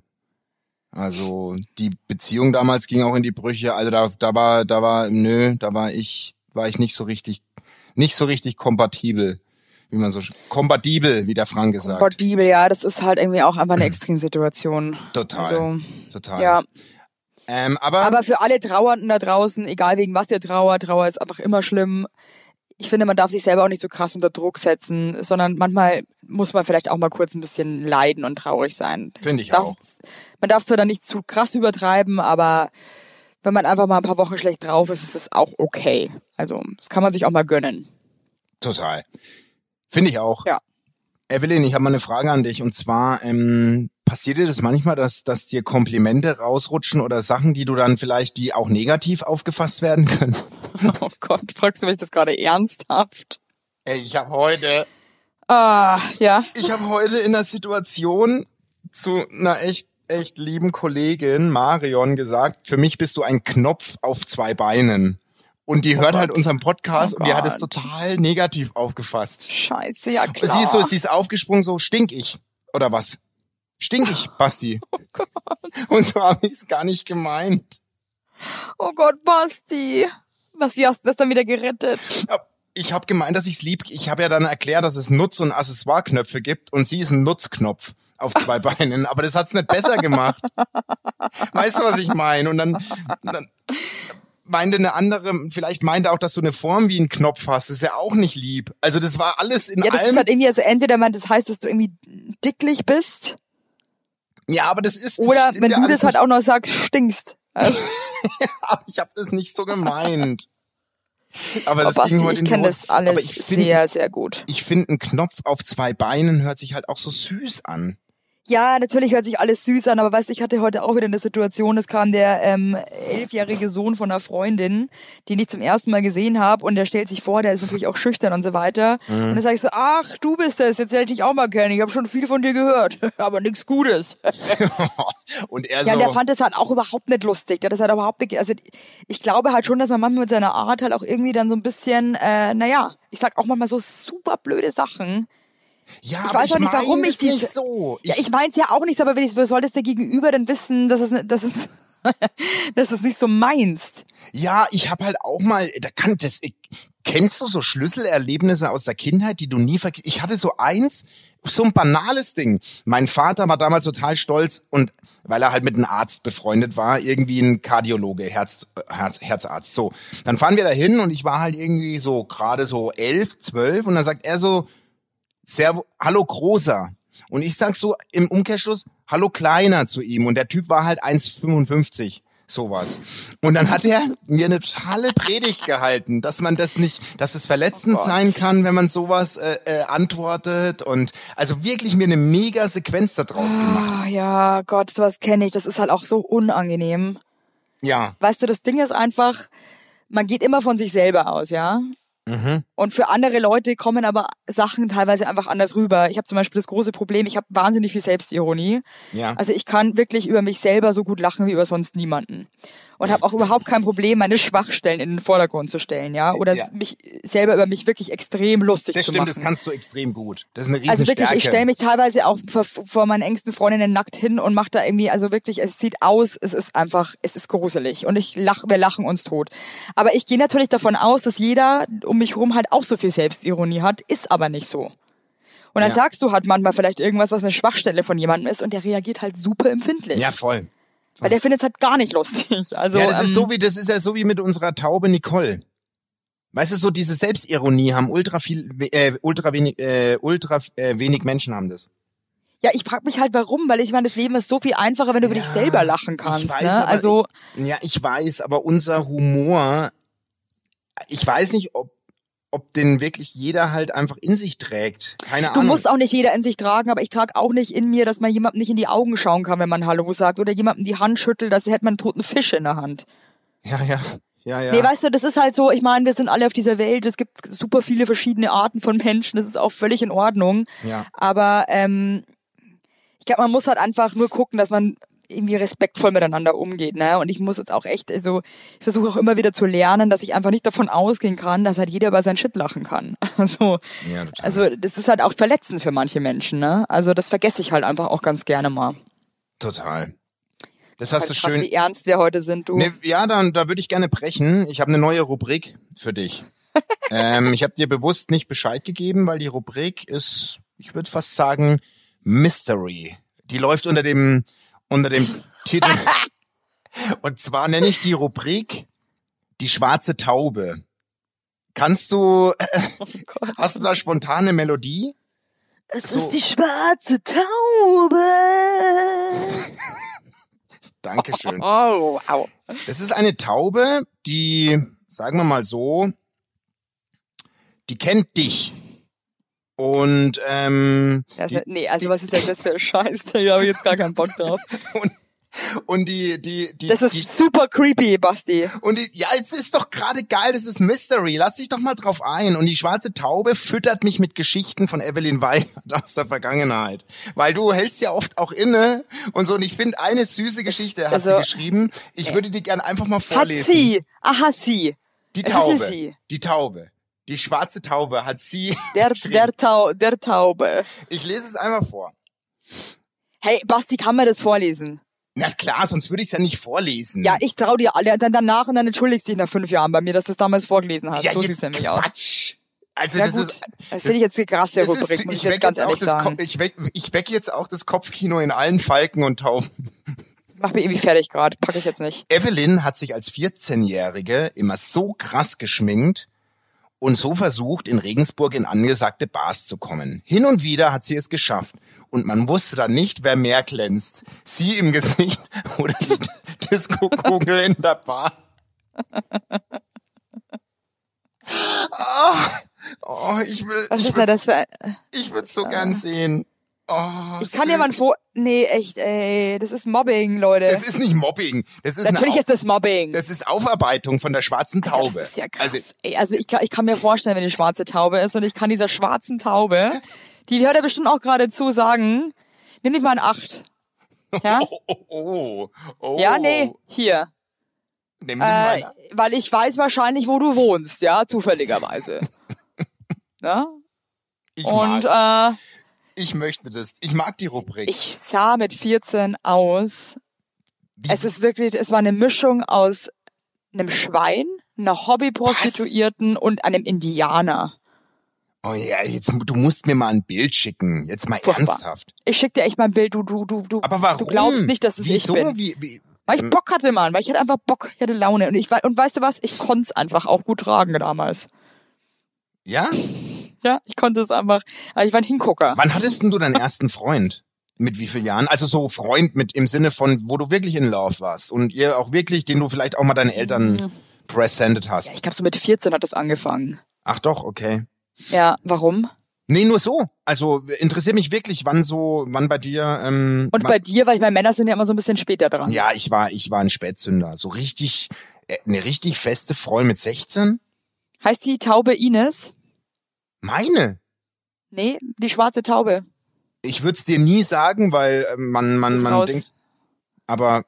Also die Beziehung damals ging auch in die Brüche. Also da, da war, da war, nö, da war ich, war ich nicht so richtig, nicht so richtig kompatibel, wie man so kompatibel, wie der Frank gesagt. Kompatibel, ja, das ist halt irgendwie auch einfach eine <laughs> Extremsituation. Total, Also, total. ja. Ähm, aber, Aber für alle Trauernden da draußen, egal wegen was ihr trauert, Trauer ist einfach immer schlimm. Ich finde, man darf sich selber auch nicht so krass unter Druck setzen, sondern manchmal muss man vielleicht auch mal kurz ein bisschen leiden und traurig sein. finde ich Darf, auch. man darf zwar dann nicht zu krass übertreiben, aber wenn man einfach mal ein paar Wochen schlecht drauf ist, ist das auch okay. Also, das kann man sich auch mal gönnen. Total. Finde ich auch. Ja. Evelyn, ich habe mal eine Frage an dich und zwar, ähm, passiert dir das manchmal, dass, dass dir Komplimente rausrutschen oder Sachen, die du dann vielleicht, die auch negativ aufgefasst werden können? <laughs> Oh Gott, fragst du mich das gerade ernsthaft? Ey, ich habe heute, Ah, ja. ich habe heute in der Situation zu einer echt, echt lieben Kollegin Marion gesagt, für mich bist du ein Knopf auf zwei Beinen. Und die hört halt Gott. unseren Podcast Oh und die hat es total negativ aufgefasst. Scheiße, ja klar. Sie ist so, sie ist aufgesprungen, so stink ich. Oder was? Stink ich, Basti. <laughs> Oh Gott. Und so habe ich es gar nicht gemeint. Oh Gott, Basti. Was, wie hast du das dann wieder gerettet? Ich habe gemeint, dass ich's lieb. Ich habe ja dann erklärt, dass es Nutz- und Accessoire-Knöpfe gibt und sie ist ein Nutzknopf auf zwei <laughs> Beinen. Aber das hat's nicht besser gemacht. Weißt du, was ich meine? Und dann, dann meinte eine andere, vielleicht meinte auch, dass du eine Form wie ein Knopf hast. Das ist ja auch nicht lieb. Also das war alles in Ja, das ist allem. halt irgendwie, also entweder man, das heißt, dass du irgendwie dicklich bist, ja, aber das ist. oder wenn ja du das halt auch noch sagst, stinkst. Also, <laughs> <laughs> Aber ich habe das nicht so gemeint. Aber das Basti, ging heute ich kenne das alles finde, sehr, sehr gut. ich finde, ein Knopf auf zwei Beinen hört sich halt auch so süß an. Ja, natürlich hört sich alles süß an, aber weißt du, ich hatte heute auch wieder eine Situation, es kam der ähm, elfjährige Sohn von einer Freundin, den ich zum ersten Mal gesehen habe und der stellt sich vor, der ist natürlich auch schüchtern und so weiter. Mhm. Und dann sage ich so, ach, du bist es, jetzt hätte ich dich auch mal kennen, ich habe schon viel von dir gehört, <laughs> aber nichts Gutes. <laughs> Und er Ja, so, und der fand das halt auch überhaupt nicht lustig. Der hat das halt überhaupt nicht, also ich glaube halt schon, dass man manchmal mit seiner Art halt auch irgendwie dann so ein bisschen, äh, naja, ich sag auch manchmal so super blöde Sachen. Ja, ich weiß auch nicht, warum ich es nicht so. Ja, ich mein's ja auch nicht, aber wenn ich, soll das der Gegenüber denn wissen, dass es, dass es, <laughs> dass es nicht so meinst? Ja, ich habe halt auch mal, da kann das, ich, kennst du so Schlüsselerlebnisse aus der Kindheit, die du nie vergisst? Ich hatte so eins, so ein banales Ding. Mein Vater war damals total stolz und weil er halt mit einem Arzt befreundet war, irgendwie ein Kardiologe, Herz, Herz, Herzarzt. So, dann fahren wir da hin und ich war halt irgendwie so gerade so elf, zwölf und dann sagt er so, Servo, hallo Großer. Und ich sag so im Umkehrschluss, hallo Kleiner zu ihm. Und der Typ war halt 1,55. Sowas. Und dann hat er mir eine totale Predigt gehalten, dass man das nicht, dass es verletzend Oh sein kann, wenn man sowas äh, äh, antwortet. Und also wirklich mir eine mega Sequenz daraus gemacht. Ah, ja, Gott, sowas kenne ich. Das ist halt auch so unangenehm. Ja. Weißt du, das Ding ist einfach, man geht immer von sich selber aus, ja? Mhm. Und für andere Leute kommen aber Sachen teilweise einfach anders rüber. Ich habe zum Beispiel das große Problem, ich habe wahnsinnig viel Selbstironie. Ja. Also ich kann wirklich über mich selber so gut lachen wie über sonst niemanden. Und habe auch überhaupt kein Problem, meine Schwachstellen in den Vordergrund zu stellen, ja? Oder Ja. mich selber über mich wirklich extrem lustig Das zu stimmt, machen. das kannst du extrem gut. Das ist eine Also wirklich, Riesenstärke. ich stelle mich teilweise auch vor, vor meinen engsten Freundinnen nackt hin und mache da irgendwie, also wirklich, es sieht aus, es ist einfach, es ist gruselig und ich lach, wir lachen uns tot. Aber ich gehe natürlich davon aus, dass jeder um mich rum halt auch so viel Selbstironie hat, ist aber nicht so. Und dann Ja. sagst du halt manchmal vielleicht irgendwas, was eine Schwachstelle von jemandem ist und der reagiert halt super empfindlich. ja, voll. Weil der findet es halt gar nicht lustig. <laughs> Also, ja, das ist ähm, so wie, das ist ja so wie mit unserer Taube Nicole. Weißt du, so diese Selbstironie haben ultra viel, äh, ultra wenig, äh, ultra äh, wenig Menschen haben das. Ja, ich frage mich halt warum, weil ich meine, das Leben ist so viel einfacher, wenn du über dich selber lachen kannst. Ich weiß, ne? aber Also, Ja, ich weiß, aber unser Humor, ich weiß nicht, ob, ob den wirklich jeder halt einfach in sich trägt. Keine Du Ahnung. musst auch nicht jeder in sich tragen, aber ich trage auch nicht in mir, dass man jemandem nicht in die Augen schauen kann, wenn man Hallo sagt oder jemandem die Hand schüttelt, als hätte man einen toten Fisch in der Hand. ja, ja, ja, ja. Nee, weißt du, das ist halt so, ich meine, wir sind alle auf dieser Welt, es gibt super viele verschiedene Arten von Menschen, das ist auch völlig in Ordnung. ja. Aber ähm, ich glaube, man muss halt einfach nur gucken, dass man irgendwie respektvoll miteinander umgeht, ne? Und ich muss jetzt auch echt, also ich versuche auch immer wieder zu lernen, dass ich einfach nicht davon ausgehen kann, dass halt jeder über sein Shit lachen kann. <laughs> Also, Ja, also das ist halt auch verletzend für manche Menschen, ne? Also das vergesse ich halt einfach auch ganz gerne mal. Total. Das hast Halt du krass, schön. wie ernst wir heute sind, du. Ne, ja, dann da würde ich gerne brechen. Ich habe eine neue Rubrik für dich. <laughs> ähm, ich habe dir bewusst nicht Bescheid gegeben, weil die Rubrik ist, ich würde fast sagen, Mystery. Die läuft unter dem unter dem Titel. <laughs> Und zwar nenne ich die Rubrik die schwarze Taube. Kannst du, äh, oh <laughs> hast du da spontane Melodie? Es so- ist die schwarze Taube. <laughs> Dankeschön. Oh, wow. Das ist eine Taube, die, sagen wir mal so, die kennt dich. Und, ähm, Das, die, nee, also was ist denn das für ein Scheiß? Da habe ich jetzt gar keinen Bock drauf. <laughs> und, und die, die, die, Das ist die, super creepy, Basti. und die, ja, es ist doch gerade geil, das ist Mystery. Lass dich doch mal drauf ein. Und die schwarze Taube füttert mich mit Geschichten von Evelyn Weigert <laughs> aus der Vergangenheit. Weil du hältst ja oft auch inne und so. Und ich finde, eine süße Geschichte hat Also- sie geschrieben. Ich würde die gern einfach mal Hat vorlesen. sie. Aha, sie. Die Taube. Sie. Die Taube. Die schwarze Taube hat sie <laughs> Der, der, Tau, der Taube. Ich lese es einmal vor. Hey, Basti, kann man das vorlesen? Na klar, sonst würde ich es ja nicht vorlesen. Ja, ich trau dir alle. Dann danach und dann entschuldigst dich nach fünf Jahren bei mir, dass du es damals vorgelesen hast. ja so jetzt sieht's nämlich aus. Quatsch. Also Ja, das gut. ist das finde ich jetzt eine krasse das Rubrik, ist, muss ich ich jetzt ganz jetzt ehrlich sagen. Ich weck, ich weck jetzt auch das Kopfkino in allen Falken und Tauben. Mach mich irgendwie fertig gerade. Pack ich jetzt nicht. Evelyn hat sich als 14-Jährige immer so krass geschminkt und so versucht, in Regensburg in angesagte Bars zu kommen. Hin und wieder hat sie es geschafft. Und man wusste dann nicht, wer mehr glänzt. Sie im Gesicht <laughs> oder die Disco-Kugel in der Bar. Oh, oh ich will, Was ich ist das würde für... ich würd's so gern sehen. Oh, Ich kann dir mal ein süß. Foto... Nee, echt, ey. Das ist Mobbing, Leute. Das ist nicht Mobbing. Das ist Natürlich ist das Mobbing. Das ist Aufarbeitung von der schwarzen Taube. Das ist ja krass. Also, Ey, also ich, ich kann mir vorstellen, wenn die schwarze Taube ist und ich kann dieser schwarzen Taube, die hört ja bestimmt auch gerade zu, sagen, nimm dich mal ein Acht. Ja? oh, <laughs> oh, oh, oh. Ja, nee, hier. Nimm dich Äh, mal. weil ich weiß wahrscheinlich, wo du wohnst, ja, zufälligerweise. <laughs> Na? Ich Und mag's. äh, ich möchte das. Ich mag die Rubrik. ich sah mit 14 aus. Wie- Es ist wirklich, es war eine Mischung aus einem Schwein, einer Hobbyprostituierten und einem Indianer. oh ja, jetzt du musst mir mal ein Bild schicken. Jetzt mal Furchtbar. ernsthaft. Ich schick dir echt mal ein Bild, du, du, du, du, Aber warum? du glaubst nicht, dass es Wieso? ich bin. Wie, wie, Weil ich Bock hatte, Mann, weil ich hatte einfach Bock, ich hatte Laune. Und ich und weißt du was? Ich konnte es einfach auch gut tragen damals. ja? Ja, ich konnte es einfach. Ich war ein Hingucker. Wann hattest denn du deinen ersten Freund? Mit wie vielen Jahren? Also so Freund mit im Sinne von, wo du wirklich in Love warst und ihr auch wirklich, den du vielleicht auch mal deinen Eltern presented hast. Ich glaube, so mit 14 hat das angefangen. Ach doch, okay. Ja, warum? Nee, nur so. Also interessiert mich wirklich, wann so, wann bei dir. Ähm, Und bei dir, weil ich meine, Männer sind ja immer so ein bisschen später dran. Ja, ich war, ich war ein Spätzünder. So richtig, äh, eine richtig feste Freundin mit 16? Heißt die Taube Ines? Meine. Nee, die schwarze Taube. Ich würde es dir nie sagen, weil äh, man, man, man raus. denkt. Aber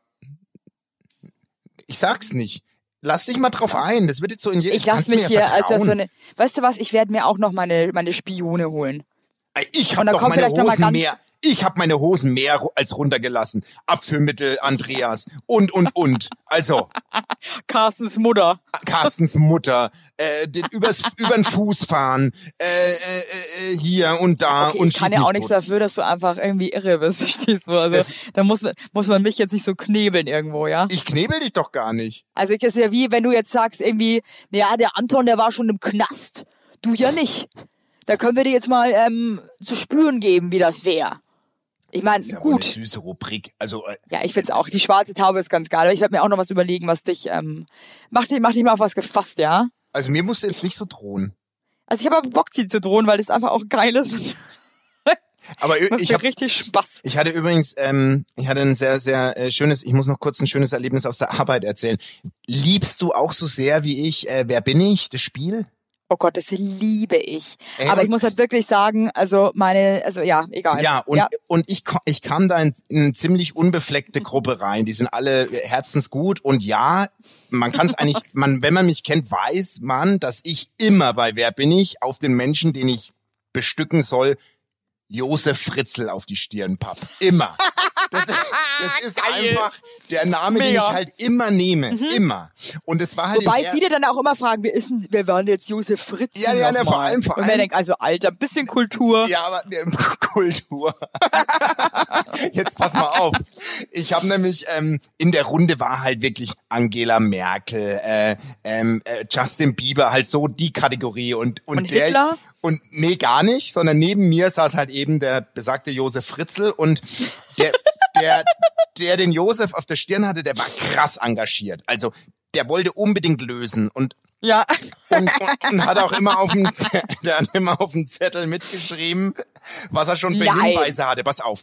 ich sag's nicht. Lass dich mal drauf ein. Das wird jetzt so in jedem. Ich lasse kannst mich hier, ja also so eine, weißt du was, ich werde mir auch noch meine, meine Spione holen. Ich habe doch meine Hosen ganz- mehr. Ich habe meine Hosen mehr als runtergelassen. Abführmittel, Andreas und und und. Also <laughs> Carstens Mutter. Carstens Mutter, äh, den übers übern Fuß fahren, äh, äh, äh, hier und da Okay, und ich kann ja auch nichts dafür, dass du einfach irgendwie irre bist, <laughs> verstehst du? Also da muss man, muss man mich jetzt nicht so knebeln irgendwo, ja? Ich knebel dich doch gar nicht. Also ich ist ja wie, wenn du jetzt sagst irgendwie, naja, der Anton, der war schon im Knast. Du ja nicht. Da können wir dir jetzt mal ähm, zu spüren geben, wie das wäre. Ich meine, ja gut. eine süße Rubrik. Also äh, Ja, ich find's auch. Die schwarze Taube ist ganz geil. Aber ich werde mir auch noch was überlegen, was dich, ähm, mach dich, mach dich mal auf was gefasst, ja? also mir musst du jetzt nicht so drohen. Also ich habe aber Bock, sie zu drohen, weil das einfach auch geil ist. <laughs> Aber ich, ich habe richtig Spaß. Ich hatte übrigens, ähm, ich hatte ein sehr, sehr äh, schönes, ich muss noch kurz ein schönes Erlebnis aus der Arbeit erzählen. Liebst du auch so sehr wie ich, äh, wer bin ich, das Spiel? Oh Gott, das liebe ich. Ey, aber ich muss halt wirklich sagen, also meine, also ja, egal. Ja, und, und ich, ich kam da in, in eine ziemlich unbefleckte Gruppe rein. Die sind alle herzensgut und ja, man kann es eigentlich, <laughs> man, wenn man mich kennt, weiß man, dass ich immer bei Wer bin ich auf den Menschen, den ich bestücken soll, Josef Fritzl auf die Stirn papp. Immer. <laughs> Das, ist- das ist Geil. einfach der Name, den Mega. ich halt immer nehme. Immer. Und es war halt Wobei viele dann auch immer fragen, wer ist denn, wer war denn jetzt Josef Fritz? Ja, ja, ja, nochmal? vor allem, vor Und man allem- denkt, also Alter, ein bisschen Kultur. Ja, aber äh, <laughs> Kultur. <laughs> Jetzt pass mal auf. Ich habe nämlich ähm, in der Runde war halt wirklich Angela Merkel, äh, ähm, äh, Justin Bieber, halt so die Kategorie und und, Und der Hitler? und nee gar nicht, sondern neben mir saß halt eben der besagte Josef Fritzl und der <laughs> der der den Josef auf der Stirn hatte, der war krass engagiert. Also der wollte unbedingt lösen und Ja. und, und, und hat auch immer auf dem, der hat immer auf dem Zettel mitgeschrieben, was er schon für Nein. Hinweise hatte. Pass auf.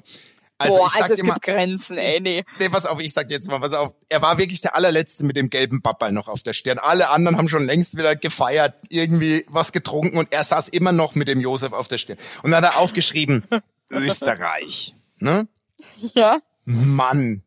Also Boah, ich sag also es dir mal, Grenzen, ey, nee. nee, pass auf, ich sag dir jetzt mal, pass auf. Er war wirklich der allerletzte mit dem gelben Babbel noch auf der Stirn. Alle anderen haben schon längst wieder gefeiert, irgendwie was getrunken und er saß immer noch mit dem Josef auf der Stirn. Und dann hat er aufgeschrieben, <laughs> Österreich. Ne? <laughs> Ja. Mann.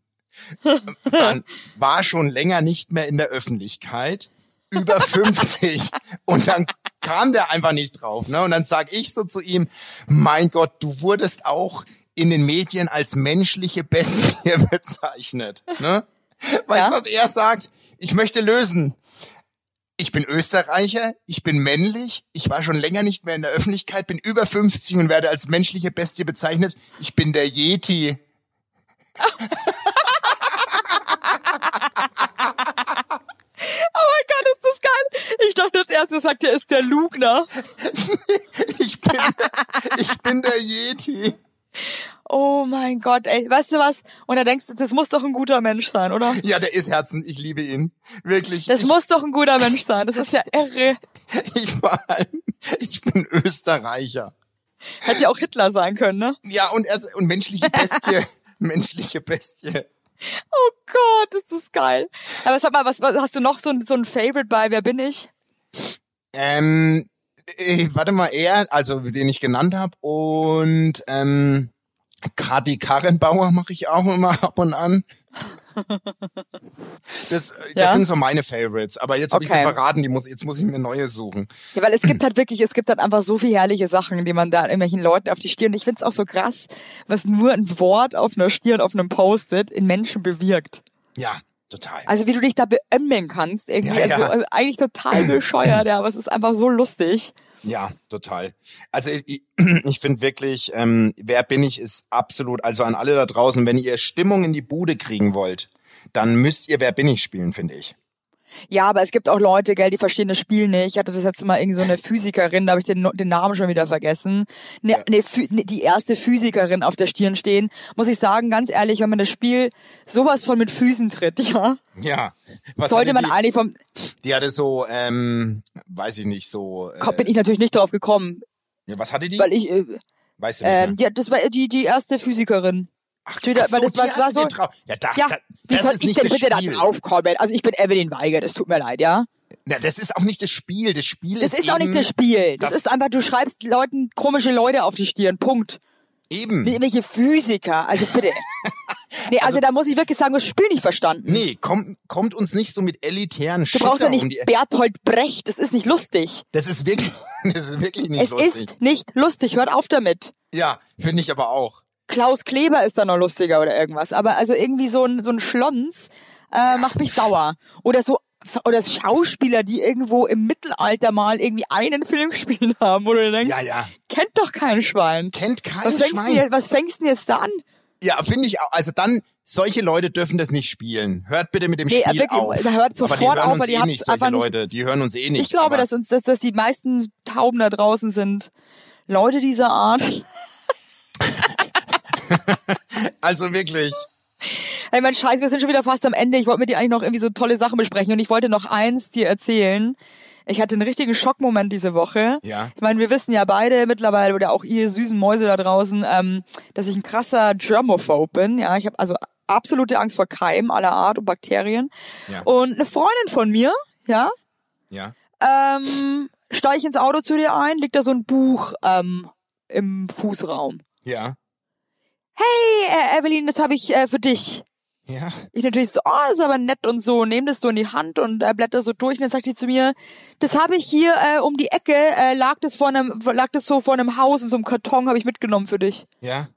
Dann war schon länger nicht mehr in der Öffentlichkeit, über <laughs> 50 und dann kam der einfach nicht drauf, ne? Und dann sag ich so zu ihm, mein Gott, du wurdest auch in den Medien als menschliche Bestie <laughs> bezeichnet, ne? Weißt du, Ja. was er sagt? Ich möchte lösen. Ich bin Österreicher, ich bin männlich, ich war schon länger nicht mehr in der Öffentlichkeit, bin über 50 und werde als menschliche Bestie bezeichnet. Ich bin der Yeti. Oh mein Gott, ist das geil. Ich dachte als erstes sagt er, ist der Lugner. <laughs> Ich bin, der, ich bin der Yeti. Oh mein Gott, ey, weißt du was? Und da denkst du, das muss doch ein guter Mensch sein, oder? Ja, der ist Herzen, ich liebe ihn. Wirklich. Das ich, muss doch ein guter Mensch sein. Das ist ja <laughs> irre. ich, vor allem, ich bin Österreicher. Hätte ja auch Hitler sein können, ne? Ja, und er ist, und menschliche Bestie. <laughs> <laughs> menschliche Bestie. Oh Gott, ist das geil. Aber sag mal, was, was hast du noch so ein, so ein Favorite bei Wer bin ich? Ähm, äh, warte mal, er, also den ich genannt habe und ähm, Kati Karrenbauer mache ich auch immer ab und an. Das, das Ja? sind so meine Favorites. Aber jetzt habe ich sie Okay. verraten, die muss, jetzt muss ich mir neue suchen. Ja, weil es gibt halt wirklich, es gibt halt einfach so viel herrliche Sachen, die man da irgendwelchen Leuten auf die Stirn. Ich find's auch so krass, was nur ein Wort auf einer Stirn, auf einem Post-it in Menschen bewirkt. Ja, total. Also wie du dich da beömmeln kannst, irgendwie. Ja, ja. Also, also eigentlich total bescheuert, ja, aber es ist einfach so lustig. Ja, total. Also ich, <clears throat> ich finde wirklich, ähm, wer bin ich, ist absolut, also an alle da draußen, wenn ihr Stimmung in die Bude kriegen wollt, dann müsst ihr Wer bin ich spielen, finde ich. Ja, aber es gibt auch Leute, gell, die verstehen das Spiel nicht. Ich hatte das jetzt mal irgend so eine Physikerin, da habe ich den, den Namen schon wieder vergessen. Ne, Ja. ne, ne, die erste Physikerin auf der Stirn stehen. Muss ich sagen, ganz ehrlich, wenn man das Spiel sowas von mit Füßen tritt, <laughs> ja, Ja. Was sollte man die, eigentlich vom, die hatte so, ähm, weiß ich nicht, so. Äh, bin ich natürlich nicht drauf gekommen, ja, was hatte die? weil ich, äh, weißt du nicht ähm, mehr? die, das war die, die erste Physikerin. Ach, wieder- ach weil das war- so-. Ja, da, Ja, da, wie das soll ist ich nicht denn das bitte da Spiel. draufkommen? Also ich bin Evelyn Weiger, das tut mir leid, ja? Na, das ist auch nicht das Spiel. Das Spiel Das ist ist auch nicht das Spiel. Das, das- ist einfach, du schreibst Leuten komische Leute auf die Stirn. Punkt. Eben. Irgendwelche Physiker. Also bitte. <laughs> Nee, also, da muss ich wirklich sagen, das Spiel nicht verstanden. Nee, kommt, kommt uns nicht so mit elitären du brauchst ja nicht um die Berthold Brecht. Das ist nicht lustig. Das ist wirklich, <laughs> das ist wirklich nicht es lustig. ist nicht lustig. Hört auf damit. Ja, finde ich aber auch. Klaus Kleber ist da noch lustiger oder irgendwas. Aber also irgendwie so ein, so ein Schlons äh, macht mich sauer. Oder so oder Schauspieler, die irgendwo im Mittelalter mal irgendwie einen Film <laughs> gespielt haben, wo du denkst, Ja, ja. kennt doch kein Schwein. Kennt kein Was fängst, du Schwein. jetzt, was fängst du denn jetzt da an? Ja, finde ich auch. Also dann, solche Leute dürfen das nicht spielen. Hört bitte mit dem Nee, Spiel wirklich, auf. hört aber die sofort hören auf, uns eh nicht, solche Leute. Die hören uns eh nicht. Ich glaube, dass uns, dass, dass die meisten Tauben da draußen sind Leute dieser Art. <laughs> <laughs> Also wirklich. Hey, mein Scheiß, wir sind schon wieder fast am Ende. Ich wollte mit dir eigentlich noch irgendwie so tolle Sachen besprechen und ich wollte noch eins dir erzählen. Ich hatte einen richtigen Schockmoment diese Woche. Ja. Ich meine, wir wissen ja beide mittlerweile oder auch ihr süßen Mäuse da draußen, ähm, dass ich ein krasser Germophobe bin. Ja, ich habe also absolute Angst vor Keimen aller Art und Bakterien. Ja. Und eine Freundin von mir, ja, Ja. ähm, steige ich ins Auto zu dir ein, liegt da so ein Buch ähm, im Fußraum. Ja. Hey, äh, Evelyn, das habe ich äh, für dich. Ja. Ich natürlich so, oh, das ist aber nett und so, nehm das so in die Hand und äh, blätter so durch und dann sagt die zu mir, das habe ich hier äh, um die Ecke, äh, lag das vor einem, lag das so vor einem Haus in so einem Karton, habe ich mitgenommen für dich. Ja.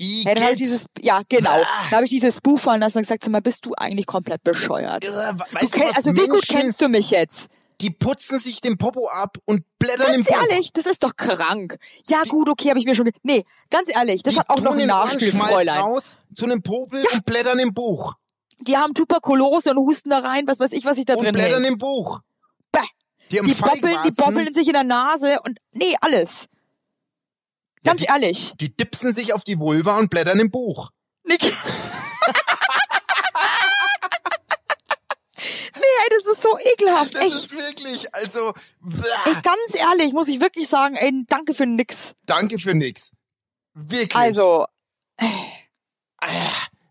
Hey, dann habe ich dieses, ja genau, da habe ich dieses Buch fallen lassen und gesagt, sag mal, bist du eigentlich komplett bescheuert? Äh, Du weißt du, was also wie gut Menschen, kennst du mich jetzt? Die putzen sich den Popo ab und blättern im Ganz ehrlich, das ist doch krank. Ja gut, okay, habe ich mir schon, nee, ganz ehrlich, das die hat auch noch ein Nachspiel, Fräulein. raus zu einem Popel und blättern im Buch. Die haben Tuberkulose und husten da rein, was weiß ich, was sich da Und drin blättern hält. im Buch. Bäh. Die haben Die bobbeln, die bobbeln sich in der Nase und nee, alles. Ja, Ganz die- ehrlich. Die dipsen sich auf die Vulva und blättern im Buch. Nick. <laughs> nee, ey, das ist so ekelhaft. Das Echt. ist wirklich, also, Ey, ganz ehrlich, muss ich wirklich sagen, ey, danke für nix. danke für nix. Wirklich. Also,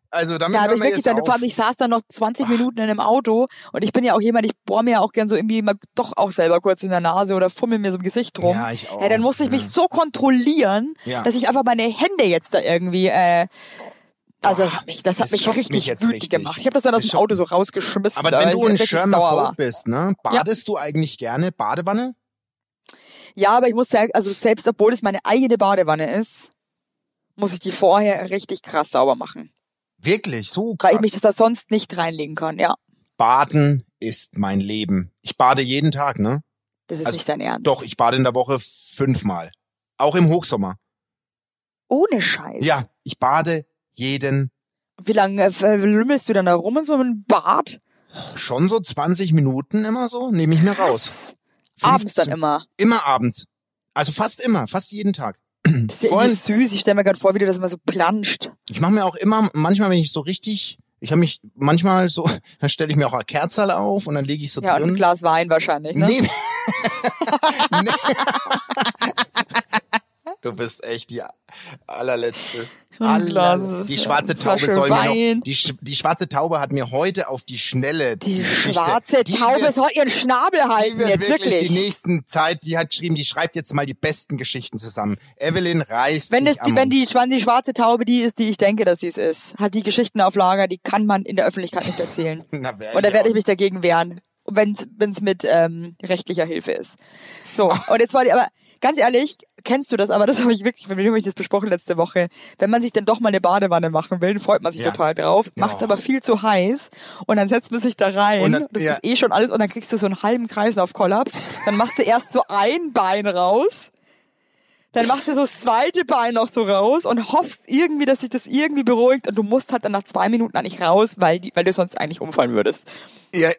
also damit da habe hören ich wir wirklich jetzt dann, auf. allem, ich saß dann noch 20 Minuten in einem Auto und ich bin ja auch jemand, ich bohr mir ja auch gern so irgendwie mal doch auch selber kurz in der Nase oder fummel mir so im Gesicht rum. Ja, ich auch. Ja, dann musste ich mich Ja. so kontrollieren, Ja. dass ich einfach meine Hände jetzt da irgendwie, äh, also das hat mich, das hat das mich richtig mich wütend richtig. gemacht. Ich habe das dann aus Das dem Auto so rausgeschmissen. Aber wenn du ein. Germaphobe bist, ne, badest du eigentlich gerne Badewanne? Ja, aber ich muss sagen, also selbst obwohl es meine eigene Badewanne ist, muss ich die vorher richtig krass sauber machen. Wirklich, so Weil ich krass. mich das da sonst nicht reinlegen kann, ja. Baden ist mein Leben. Ich bade jeden Tag, ne? Das ist Also, nicht dein Ernst. Doch, ich bade in der Woche fünfmal. Auch im Hochsommer. Ohne Scheiß. Ja, ich bade jeden, Wie lange äh, lümmelst du dann da rum in so einem Bad? schon so 20 Minuten immer so, nehme ich mir raus. Abends dann 15. immer. Immer abends. Also fast immer, fast jeden Tag. Das ist ja Vorhin- süß. Ich stelle mir gerade vor, wie du das immer so planscht. Ich mache mir auch immer, manchmal, wenn ich so richtig, ich habe mich manchmal so, <laughs> dann stelle ich mir auch eine Kerze auf und dann lege ich so Ja, und ein drin. Glas Wein wahrscheinlich, ne? Nee. <laughs> nee. <laughs> Du bist echt die allerletzte. Aller, die schwarze Taube Flasche soll mir noch, die, die schwarze Taube hat mir heute auf die Schnelle Die, Geschichte, schwarze die Taube wird, soll ihren Schnabel die halten, wird jetzt wirklich, wirklich. die nächsten Zeit, die hat geschrieben, die schreibt jetzt mal die besten Geschichten zusammen. Evelyn reißt Wenn, es die, wenn die, die schwarze Taube die ist, die ich denke, dass sie es ist, hat die Geschichten auf Lager, die kann man in der Öffentlichkeit nicht erzählen. <laughs> Na, werd Und da werde ich mich dagegen wehren, wenn es mit ähm, rechtlicher Hilfe ist. So, <laughs> und jetzt war die, aber ganz ehrlich, kennst du das, aber das habe ich wirklich, mit wem habe ich das besprochen letzte Woche, wenn man sich dann doch mal eine Badewanne machen will, freut man sich Ja. total drauf, Ja. macht es aber viel zu heiß und dann setzt man sich da rein, Und dann- das ja. ist eh schon alles und dann kriegst du so einen halben Kreislaufkollaps, dann machst du erst so ein Bein raus, dann machst du so das zweite Bein noch so raus und hoffst irgendwie, dass sich das irgendwie beruhigt und du musst halt dann nach zwei Minuten eigentlich raus, weil, die, weil du sonst eigentlich umfallen würdest. Ja,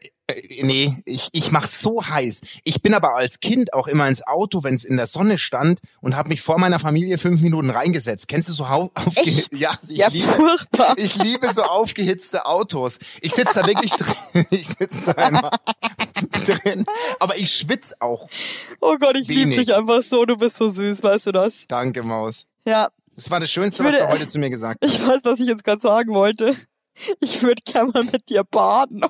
nee, ich, ich mach's so heiß. Ich bin aber als Kind auch immer ins Auto, wenn es in der Sonne stand und habe mich vor meiner Familie fünf Minuten reingesetzt. Kennst du so hau- aufgehitzt? Ja, also ich ja, liebe. furchtbar. Ich liebe so aufgehitzte Autos. Ich sitze da wirklich drin. <laughs> Ich sitze da immer drin. Aber ich schwitz auch. Oh Gott, ich liebe dich einfach so, du bist so süß, weißt du das? Danke, Maus. Ja, Das war das Schönste, Ich was würde- du heute zu mir gesagt hast. <laughs> ich weiß, was ich jetzt gerade sagen wollte. Ich würde gerne mal mit dir baden.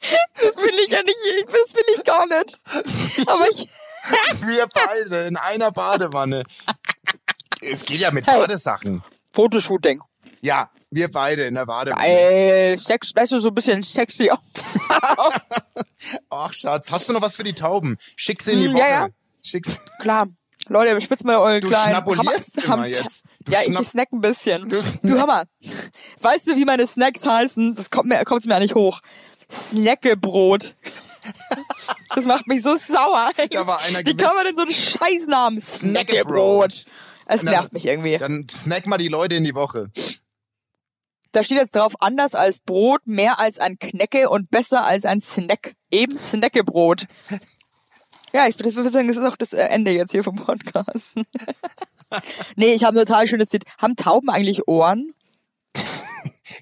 Das will ich ja nicht, ich- das will ich gar nicht. Aber ich, <laughs> Wir beide in einer Badewanne. Es geht ja mit Hey. Badesachen. Fotoshooting. Ja, wir beide in der Badewanne. Geil, Sex, weißt du, so ein bisschen sexy. <laughs> Ach, Schatz, hast du noch was für die Tauben? Schick sie in die Hm, Woche. ja, ja. Schick sie. Klar. Leute, spitzt mal eure Du kleinen schnabulierst Hammer- immer jetzt. Du ja, ich snack ein bisschen. Du Du, mal. Weißt du, wie meine Snacks heißen? Das kommt mir, kommt's mir nicht hoch. Snackebrot. Das macht mich so sauer. Da war einer Wie kann man denn so einen Scheißnamen? Snackebrot. Es nervt mich irgendwie. Dann snack mal die Leute in die Woche. Da steht jetzt drauf, anders als Brot, mehr als ein Knecke und besser als ein Snack. Eben Snackebrot. Ja, ich würde sagen, das ist auch das äh, Ende jetzt hier vom Podcast. <laughs> nee, ich habe ein total schönes Zitat. Haben Tauben eigentlich Ohren? <laughs>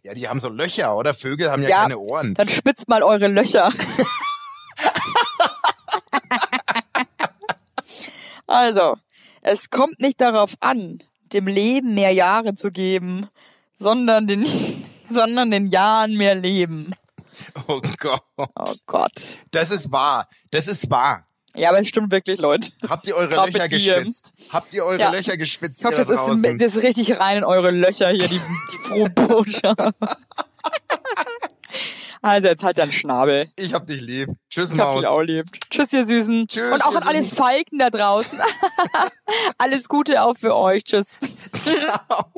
Ja, die haben so Löcher, oder? Vögel haben ja, Ja. keine Ohren. Dann spitzt mal eure Löcher. <laughs> also, es kommt nicht darauf an, dem Leben mehr Jahre zu geben, sondern den, sondern den Jahren mehr Leben. Oh Gott. Oh Gott. Das ist wahr. Das ist wahr. Ja, aber es stimmt wirklich, Leute. Habt ihr eure Löcher gespitzt? Habt ihr eure Ja. Löcher gespitzt, Ich ihr das da das ist richtig rein in eure Löcher hier, die, die frohe Botschaft. <laughs> Also, jetzt halt deinen Schnabel. ich hab dich lieb. Tschüss, Ich hab Maus. dich auch lieb. Tschüss, ihr Süßen. Tschüss, Und auch an alle. Falken da draußen. <laughs> Alles Gute auch für euch. Tschüss. <laughs> Ciao.